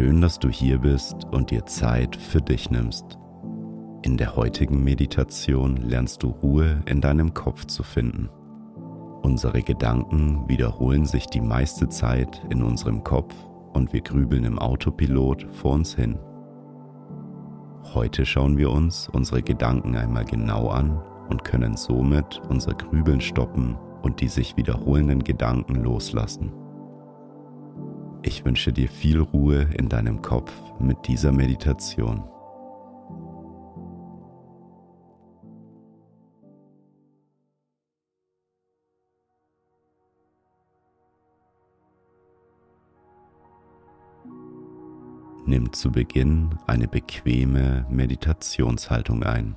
Schön, dass du hier bist und dir Zeit für dich nimmst. In der heutigen Meditation lernst du Ruhe in deinem Kopf zu finden. Unsere Gedanken wiederholen sich die meiste Zeit in unserem Kopf und wir grübeln im Autopilot vor uns hin. Heute schauen wir uns unsere Gedanken einmal genau an und können somit unser Grübeln stoppen und die sich wiederholenden Gedanken loslassen. Ich wünsche dir viel Ruhe in deinem Kopf mit dieser Meditation. Nimm zu Beginn eine bequeme Meditationshaltung ein.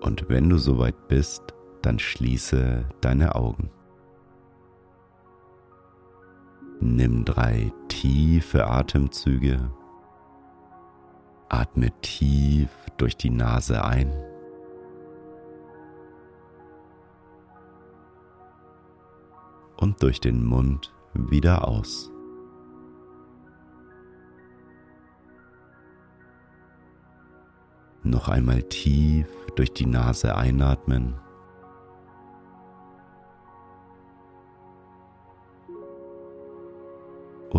Und wenn du soweit bist, dann schließe deine Augen. Nimm drei tiefe Atemzüge. Atme tief durch die Nase ein. Und durch den Mund wieder aus. Noch einmal tief durch die Nase einatmen.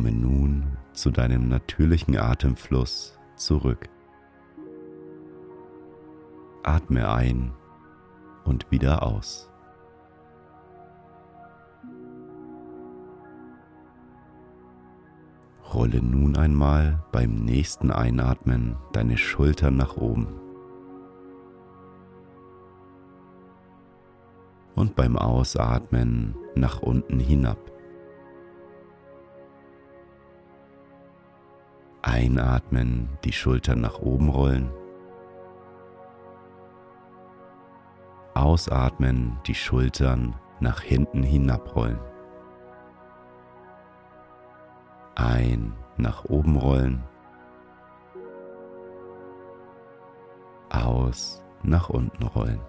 Komme nun zu deinem natürlichen Atemfluss zurück. Atme ein und wieder aus. Rolle nun einmal beim nächsten Einatmen deine Schultern nach oben. Und beim Ausatmen nach unten hinab. Einatmen, die Schultern nach oben rollen. Ausatmen, die Schultern nach hinten hinabrollen. Ein, nach oben rollen. Aus, nach unten rollen.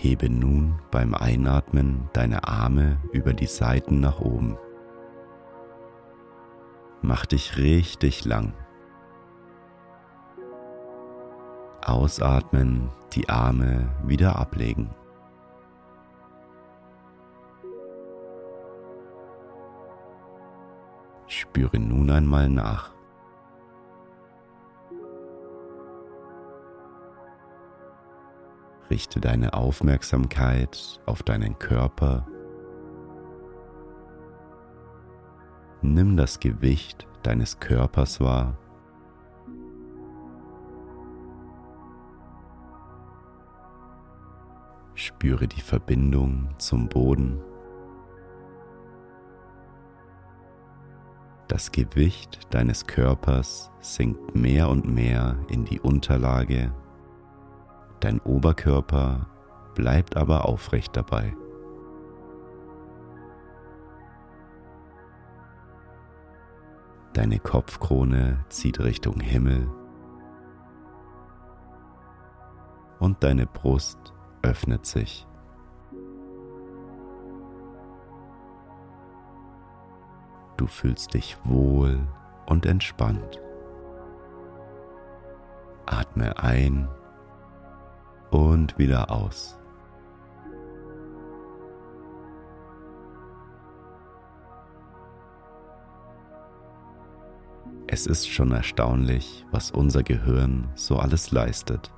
Hebe nun beim Einatmen deine Arme über die Seiten nach oben. Mach dich richtig lang. Ausatmen, die Arme wieder ablegen. Spüre nun einmal nach. Richte deine Aufmerksamkeit auf deinen Körper. Nimm das Gewicht deines Körpers wahr. Spüre die Verbindung zum Boden. Das Gewicht deines Körpers sinkt mehr und mehr in die Unterlage Dein Oberkörper bleibt aber aufrecht dabei. Deine Kopfkrone zieht Richtung Himmel und deine Brust öffnet sich. Du fühlst dich wohl und entspannt. Atme ein und wieder aus. Es ist schon erstaunlich, was unser Gehirn so alles leistet.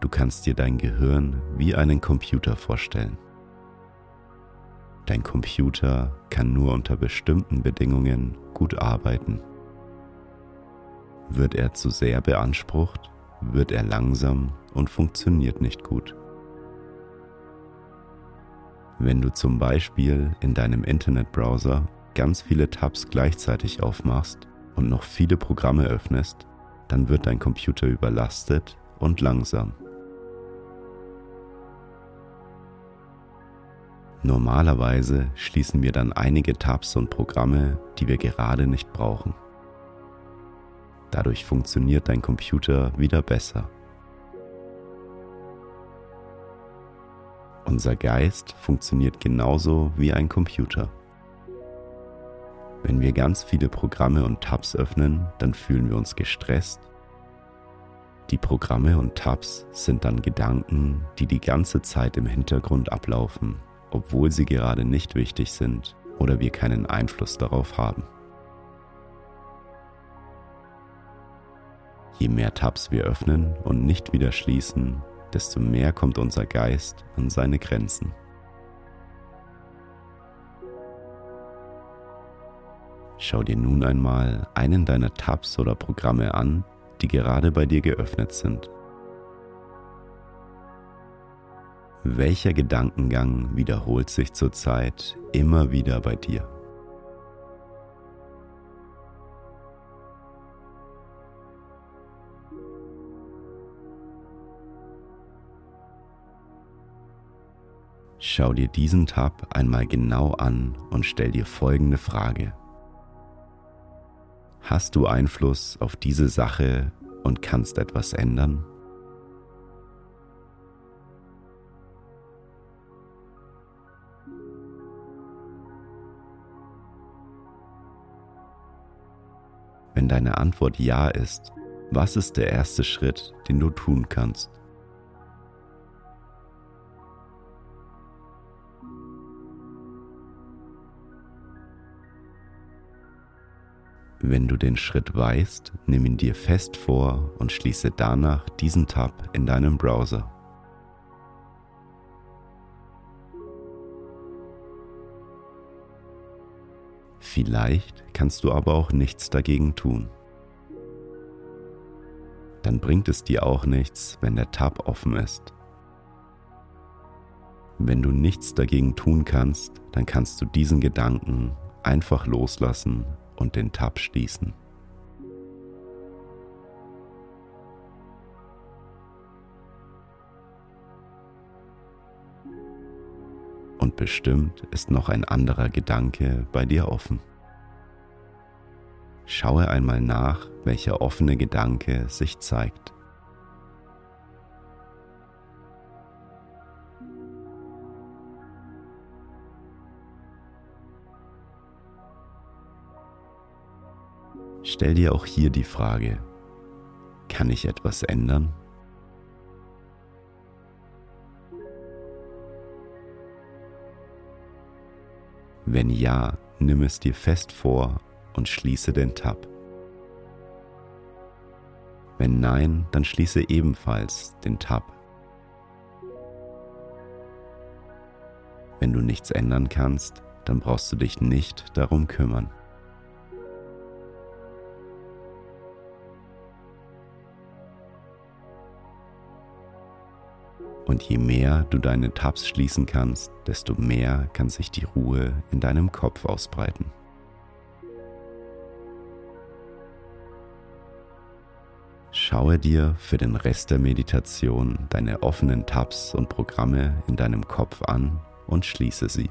Du kannst dir dein Gehirn wie einen Computer vorstellen. Dein Computer kann nur unter bestimmten Bedingungen gut arbeiten. Wird er zu sehr beansprucht, wird er langsam und funktioniert nicht gut. Wenn du zum Beispiel in deinem Internetbrowser ganz viele Tabs gleichzeitig aufmachst und noch viele Programme öffnest, dann wird dein Computer überlastet und langsam. Normalerweise schließen wir dann einige Tabs und Programme, die wir gerade nicht brauchen. Dadurch funktioniert dein Computer wieder besser. Unser Geist funktioniert genauso wie ein Computer. Wenn wir ganz viele Programme und Tabs öffnen, dann fühlen wir uns gestresst. Die Programme und Tabs sind dann Gedanken, die die ganze Zeit im Hintergrund ablaufen, obwohl sie gerade nicht wichtig sind oder wir keinen Einfluss darauf haben. Je mehr Tabs wir öffnen und nicht wieder schließen, desto mehr kommt unser Geist an seine Grenzen. Schau dir nun einmal einen deiner Tabs oder Programme an, die gerade bei dir geöffnet sind. Welcher Gedankengang wiederholt sich zurzeit immer wieder bei dir? Schau dir diesen Tab einmal genau an und stell dir folgende Frage. Hast du Einfluss auf diese Sache und kannst etwas ändern? Wenn deine Antwort Ja ist, was ist der erste Schritt, den du tun kannst? Wenn du den Schritt weißt, nimm ihn dir fest vor und schließe danach diesen Tab in deinem Browser. Vielleicht kannst du aber auch nichts dagegen tun. Dann bringt es dir auch nichts, wenn der Tab offen ist. Wenn du nichts dagegen tun kannst, dann kannst du diesen Gedanken einfach loslassen und den Tab schließen. Und bestimmt ist noch ein anderer Gedanke bei dir offen. Schaue einmal nach, welcher offene Gedanke sich zeigt. Stell dir auch hier die Frage, kann ich etwas ändern? Wenn ja, nimm es dir fest vor und schließe den Tab. Wenn nein, dann schließe ebenfalls den Tab. Wenn du nichts ändern kannst, dann brauchst du dich nicht darum kümmern. Und je mehr du deine Tabs schließen kannst, desto mehr kann sich die Ruhe in deinem Kopf ausbreiten. Schaue dir für den Rest der Meditation deine offenen Tabs und Programme in deinem Kopf an und schließe sie.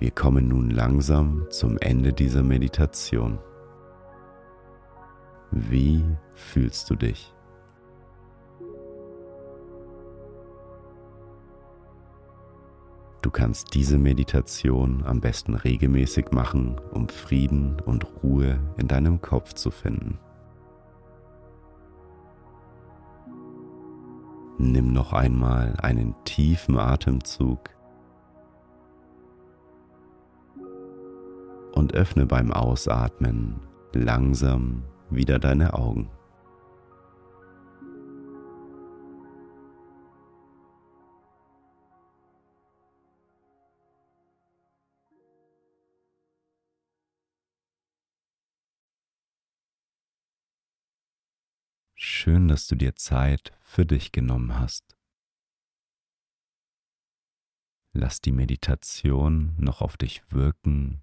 Wir kommen nun langsam zum Ende dieser Meditation. Wie fühlst du dich? Du kannst diese Meditation am besten regelmäßig machen, um Frieden und Ruhe in deinem Kopf zu finden. Nimm noch einmal einen tiefen Atemzug und öffne beim Ausatmen langsam wieder deine Augen. Schön, dass du dir Zeit für dich genommen hast. Lass die Meditation noch auf dich wirken